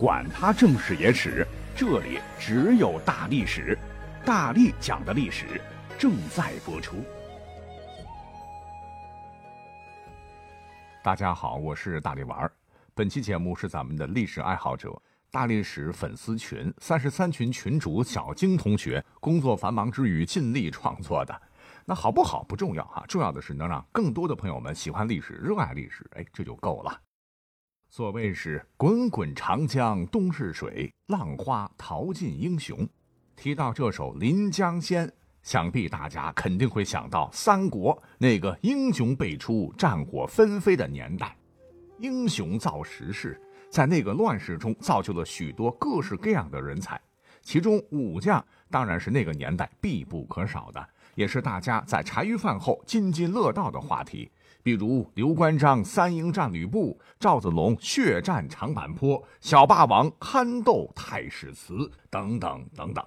管他正史野史，这里只有大历史，大力讲的历史正在播出。大家好，我是大力丸儿。本期节目是咱们的历史爱好者大历史粉丝群三十三群群主小晶同学工作繁忙之余尽力创作的。那好不好不重要哈，重要的是能让更多的朋友们喜欢历史、热爱历史，哎，这就够了。所谓是滚滚长江东逝水，浪花淘尽英雄。提到这首《临江仙》，想必大家肯定会想到三国那个英雄辈出、战火纷飞的年代。英雄造时势，在那个乱世中造就了许多各式各样的人才，其中武将当然是那个年代必不可少的，也是大家在茶余饭后津津乐道的话题。比如刘关张三英战吕布，赵子龙血战长坂坡，小霸王憨斗太史慈等等等等。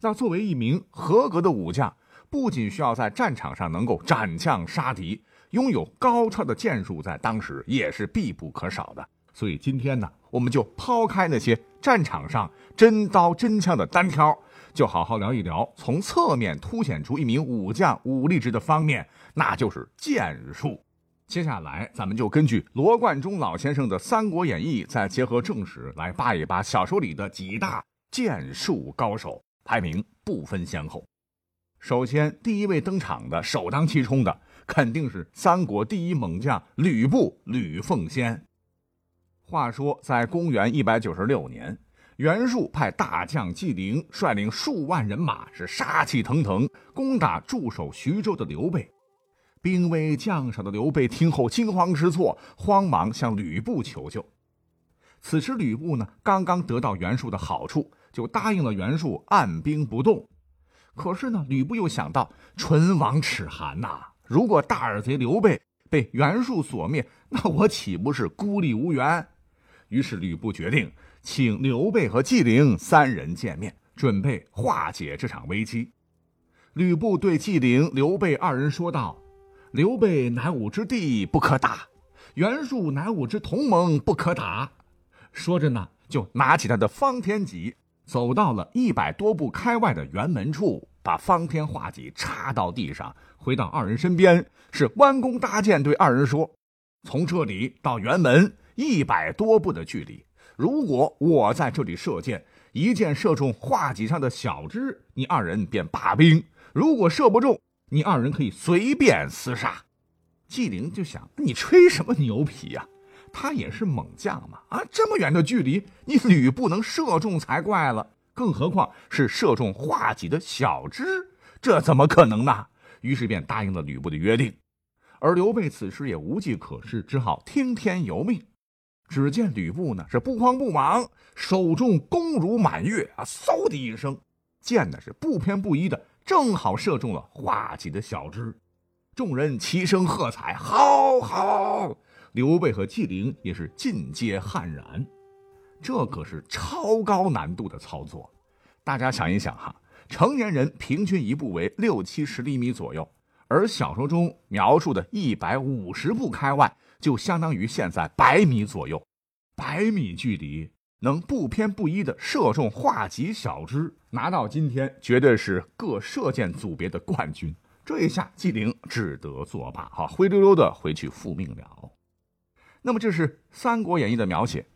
那作为一名合格的武将，不仅需要在战场上能够斩将杀敌，拥有高超的剑术，在当时也是必不可少的。所以今天呢，我们就抛开那些战场上真刀真枪的单挑，就好好聊一聊从侧面凸显出一名武将武力值的方面。那就是剑术。接下来，咱们就根据罗贯中老先生的《三国演义》，再结合正史来扒一扒小说里的几大剑术高手，排名不分先后。首先，第一位登场的、首当其冲的，肯定是三国第一猛将吕布吕奉先。话说，在公元一百九十六年，袁术派大将纪灵率领数万人马，是杀气腾腾，攻打驻守徐州的刘备。兵微将少的刘备听后惊慌失措，慌忙向吕布求救。此时吕布呢，刚刚得到袁术的好处，就答应了袁术按兵不动。可是呢，吕布又想到唇亡齿寒呐，如果大耳贼刘备被袁术所灭，那我岂不是孤立无援？于是吕布决定请刘备和纪灵三人见面，准备化解这场危机。吕布对纪灵、刘备二人说道。刘备乃吾之弟，不可打；袁术乃吾之同盟，不可打。说着呢，就拿起他的方天戟，走到了一百多步开外的辕门处，把方天画戟插到地上，回到二人身边，是弯弓搭箭，对二人说：“从这里到辕门一百多步的距离，如果我在这里射箭，一箭射中画戟上的小枝，你二人便罢兵；如果射不中，”你二人可以随便厮杀，纪灵就想：你吹什么牛皮呀？他也是猛将嘛！啊，这么远的距离，你吕布能射中才怪了，更何况是射中画戟的小枝，这怎么可能呢？于是便答应了吕布的约定。而刘备此时也无计可施，只好听天由命。只见吕布呢是不慌不忙，手中弓如满月啊，嗖的一声，箭呢是不偏不倚的。正好射中了画戟的小枝，众人齐声喝彩：“好好！”刘备和纪灵也是尽皆汗然。这可是超高难度的操作。大家想一想哈，成年人平均一步为六七十厘米左右，而小说中描述的一百五十步开外，就相当于现在百米左右。百米距离。能不偏不倚的射中画戟小枝，拿到今天绝对是各射箭组别的冠军。这一下，纪灵只得作罢，哈，灰溜溜的回去复命了。那么，这是《三国演义》的描写，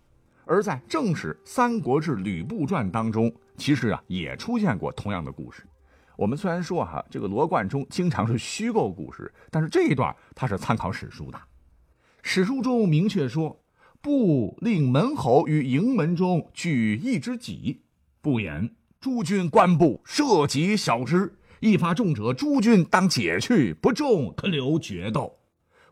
而在正史《三国志·吕布传》当中，其实啊也出现过同样的故事。我们虽然说哈，这个罗贯中经常是虚构故事，但是这一段他是参考史书的。史书中明确说。不令门侯于营门中举一支戟，不言诸军官部射戟小之，一发中者，诸军当解去；不中，可留决斗。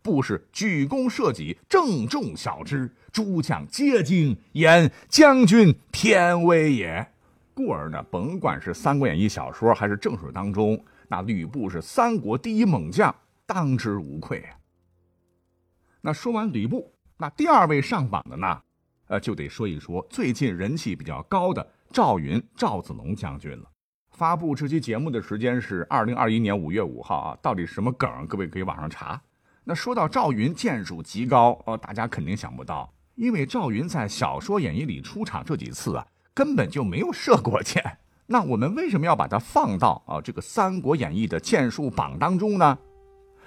不是举弓射戟，正中小之，诸将皆惊，言将军天威也。故而呢，甭管是《三国演义》小说还是正史当中，那吕布是三国第一猛将，当之无愧啊。那说完吕布。那第二位上榜的呢，呃，就得说一说最近人气比较高的赵云赵子龙将军了。发布这期节目的时间是二零二一年五月五号啊，到底什么梗？各位可以网上查。那说到赵云剑术极高，呃，大家肯定想不到，因为赵云在小说演义里出场这几次啊，根本就没有射过箭。那我们为什么要把它放到啊这个《三国演义》的箭术榜当中呢？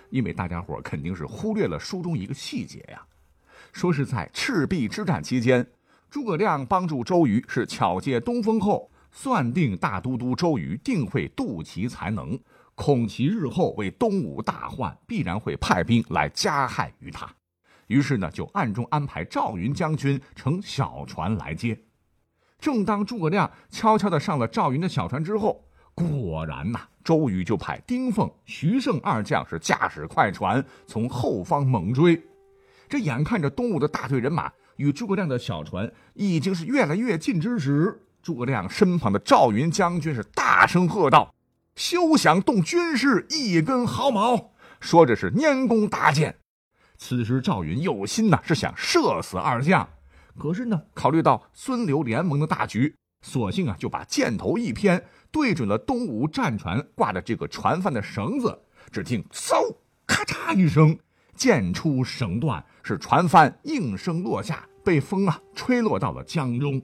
因为大家伙肯定是忽略了书中一个细节呀，说是在赤壁之战期间，诸葛亮帮助周瑜是巧借东风后，算定大都督周瑜定会妒其才能，恐其日后为东吴大患，必然会派兵来加害于他。于是呢，就暗中安排赵云将军乘小船来接。正当诸葛亮悄悄地上了赵云的小船之后，果然呐，周瑜就派丁奉、徐盛二将是驾驶快船从后方猛追。这眼看着东吴的大队人马与诸葛亮的小船已经是越来越近之时，诸葛亮身旁的赵云将军是大声喝道：“休想动军师一根毫毛！”说着是拈弓搭箭。此时赵云有心呐，是想射死二将，可是呢，考虑到孙刘联盟的大局，索性啊就把箭头一偏，对准了东吴战船挂的这个船帆的绳子。只听嗖，咔嚓一声，箭出绳断，是船帆应声落下，被风啊吹落到了江中。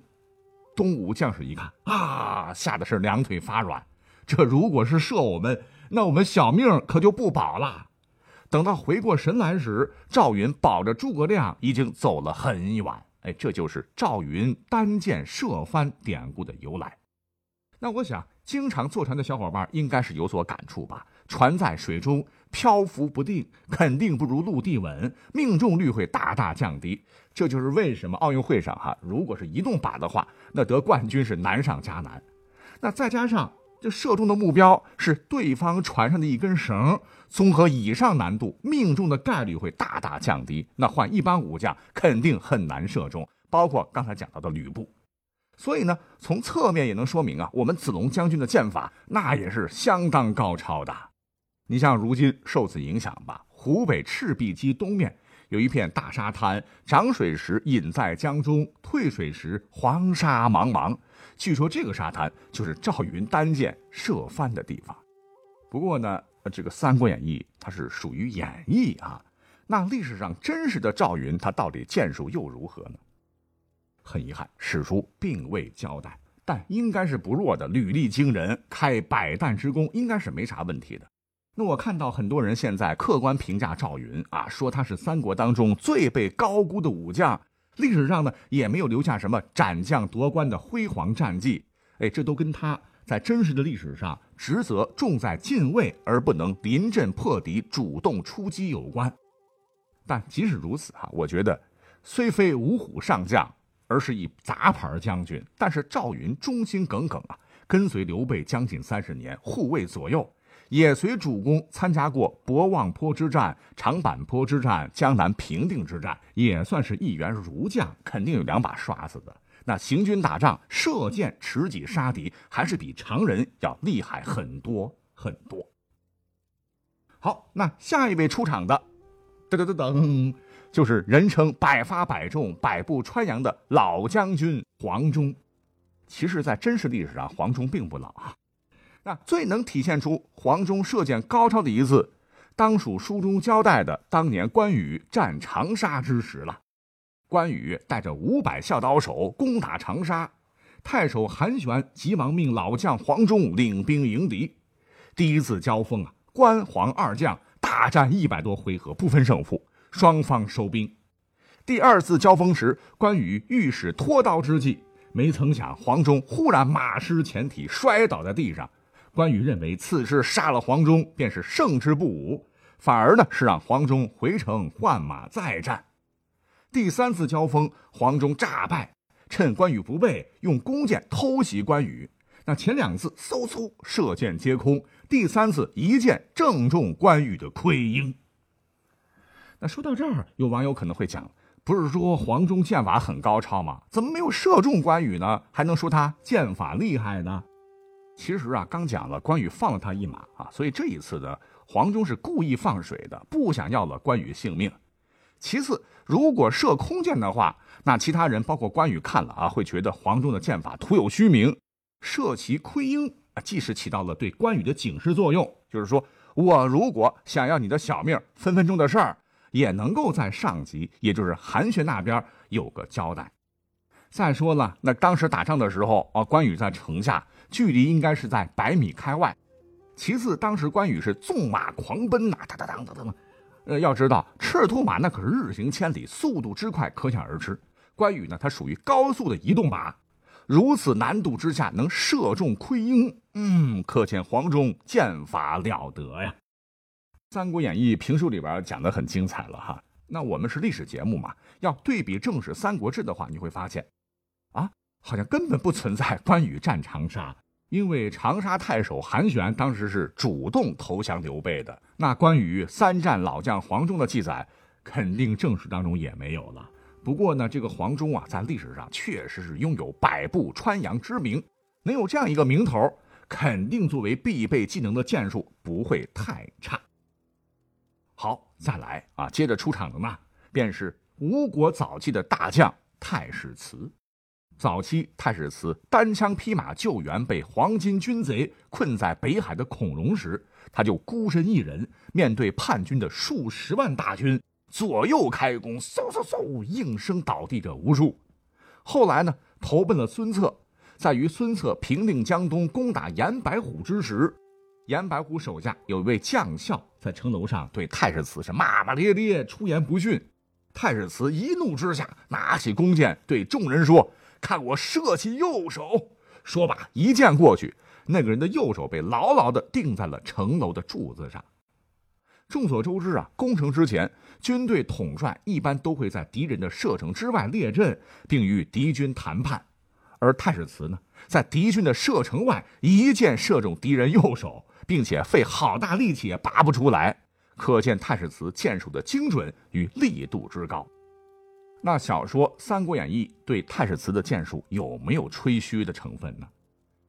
东吴将士一看啊，吓得是两腿发软。这如果是射我们，那我们小命可就不保了。等到回过神来时，赵云保着诸葛亮已经走了很远。哎，这就是赵云单箭射帆典故的由来。那我想，经常坐船的小伙伴应该是有所感触吧？船在水中漂浮不定，肯定不如陆地稳，命中率会大大降低。这就是为什么奥运会上哈，如果是移动靶的话，那得冠军是难上加难。那再加上。这射中的目标是对方船上的一根绳，综合以上难度，命中的概率会大大降低。那换一般武将肯定很难射中，包括刚才讲到的吕布。所以呢，从侧面也能说明啊，我们子龙将军的剑法那也是相当高超的。你像如今受此影响吧，湖北赤壁矶东面。有一片大沙滩，涨水时隐在江中，退水时黄沙茫茫。据说这个沙滩就是赵云单箭射翻的地方。不过呢，这个《三国演义》它是属于演绎啊，那历史上真实的赵云他到底剑术又如何呢？很遗憾，史书并未交代，但应该是不弱的，履历惊人，开百弹之功，应该是没啥问题的。那我看到很多人现在客观评价赵云啊，说他是三国当中最被高估的武将，历史上呢也没有留下什么斩将夺关的辉煌战绩。哎，这都跟他在真实的历史上职责重在进位而不能临阵破敌、主动出击有关。但即使如此哈，我觉得虽非五虎上将，而是一杂牌将军，但是赵云忠心耿耿啊，跟随刘备将近三十年，护卫左右。也随主公参加过博望坡之战、长坂坡之战、江南平定之战，也算是一员儒将，肯定有两把刷子的。那行军打仗、射箭、持戟杀敌，还是比常人要厉害很多很多。好，那下一位出场的，噔噔噔噔，就是人称百发百中、百步穿杨的老将军黄忠。其实，在真实历史上，黄忠并不老啊。那最能体现出黄忠射箭高超的一次，当属书中交代的当年关羽战长沙之时了。关羽带着五百校刀手攻打长沙，太守韩玄急忙命老将黄忠领兵迎敌。第一次交锋啊，关黄二将大战一百多回合不分胜负，双方收兵。第二次交锋时，关羽欲使脱刀之计，没曾想黄忠忽然马失前蹄，摔倒在地上。关羽认为此时杀了黄忠便是胜之不武，反而呢是让黄忠回城换马再战。第三次交锋，黄忠诈败，趁关羽不备，用弓箭偷袭关羽。那前两次嗖嗖射箭皆空，第三次一箭正中关羽的盔缨。那说到这儿，有网友可能会讲：不是说黄忠剑法很高超吗？怎么没有射中关羽呢？还能说他剑法厉害呢？其实啊，刚讲了关羽放了他一马啊，所以这一次呢，黄忠是故意放水的，不想要了关羽性命。其次，如果射空箭的话，那其他人包括关羽看了啊，会觉得黄忠的箭法徒有虚名。射其盔缨啊，即使起到了对关羽的警示作用，就是说我如果想要你的小命，分分钟的事儿，也能够在上级，也就是韩玄那边有个交代。再说了，那当时打仗的时候啊，关羽在城下，距离应该是在百米开外。其次，当时关羽是纵马狂奔呐，哒哒哒哒哒。呃，要知道赤兔马那可是日行千里，速度之快可想而知。关羽呢，他属于高速的移动马，如此难度之下能射中盔缨，嗯，可见黄忠剑法了得呀。《三国演义》评书里边讲的很精彩了哈。那我们是历史节目嘛，要对比正史《三国志》的话，你会发现。啊，好像根本不存在关羽战长沙，因为长沙太守韩玄当时是主动投降刘备的。那关羽三战老将黄忠的记载，肯定正史当中也没有了。不过呢，这个黄忠啊，在历史上确实是拥有百步穿杨之名，能有这样一个名头，肯定作为必备技能的剑术不会太差。好，再来啊，接着出场的呢，便是吴国早期的大将太史慈。早期，太史慈单枪匹马救援被黄巾军贼困在北海的孔融时，他就孤身一人面对叛军的数十万大军，左右开弓，嗖嗖嗖，应声倒地者无数。后来呢，投奔了孙策，在与孙策平定江东、攻打严白虎之时，严白虎手下有一位将校在城楼上对太史慈是骂骂咧咧，出言不逊。太史慈一怒之下，拿起弓箭对众人说。看我射起右手！说罢，一箭过去，那个人的右手被牢牢地钉在了城楼的柱子上。众所周知啊，攻城之前，军队统帅一般都会在敌人的射程之外列阵，并与敌军谈判。而太史慈呢，在敌军的射程外一箭射中敌人右手，并且费好大力气也拔不出来，可见太史慈箭术的精准与力度之高。那小说《三国演义》对太史慈的剑术有没有吹嘘的成分呢？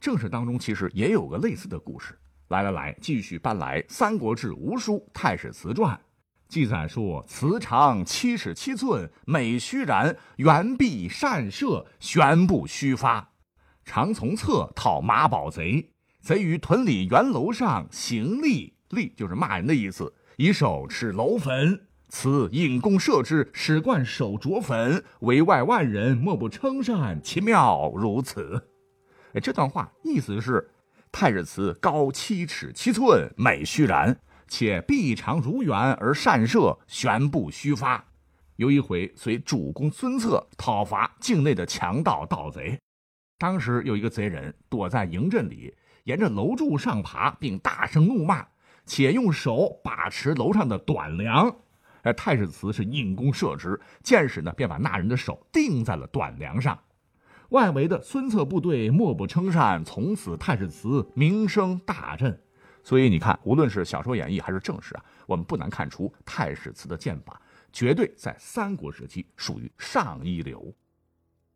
正史当中其实也有个类似的故事。来来来，继续搬来《三国志·吴书·太史慈传》，记载说：慈长七尺七寸，美须髯，圆臂善射，旋步须发，常从侧讨马宝贼。贼于屯里圆楼上行立，立就是骂人的意思，以手持楼粉。此引弓射之，使冠手着粉，围外万人莫不称善，其妙如此。哎，这段话意思是，太史慈高七尺七寸，美须髯，且臂长如圆而善射，旋步须发。有一回随主公孙策讨伐境内的强盗盗贼，当时有一个贼人躲在营阵里，沿着楼柱上爬，并大声怒骂，且用手把持楼上的短梁。而太史慈是引弓射之，箭矢呢便把那人的手钉在了短梁上。外围的孙策部队莫不称善，从此太史慈名声大振。所以你看，无论是小说演义还是正史啊，我们不难看出太史慈的剑法绝对在三国时期属于上一流。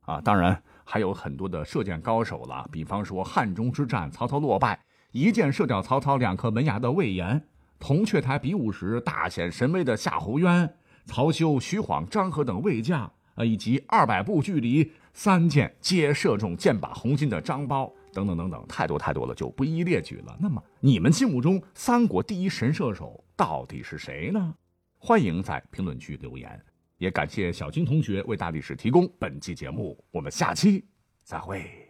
啊，当然还有很多的射箭高手了，比方说汉中之战，曹操落败，一箭射掉曹操两颗门牙的魏延。铜雀台比武时大显神威的夏侯渊、曹休、徐晃、张合等魏将啊，以及二百步距离三箭皆射中箭靶红心的张苞等等等等，太多太多了，就不一一列举了。那么，你们心目中三国第一神射手到底是谁呢？欢迎在评论区留言。也感谢小金同学为大历史提供本期节目。我们下期再会。